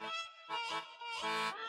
Ha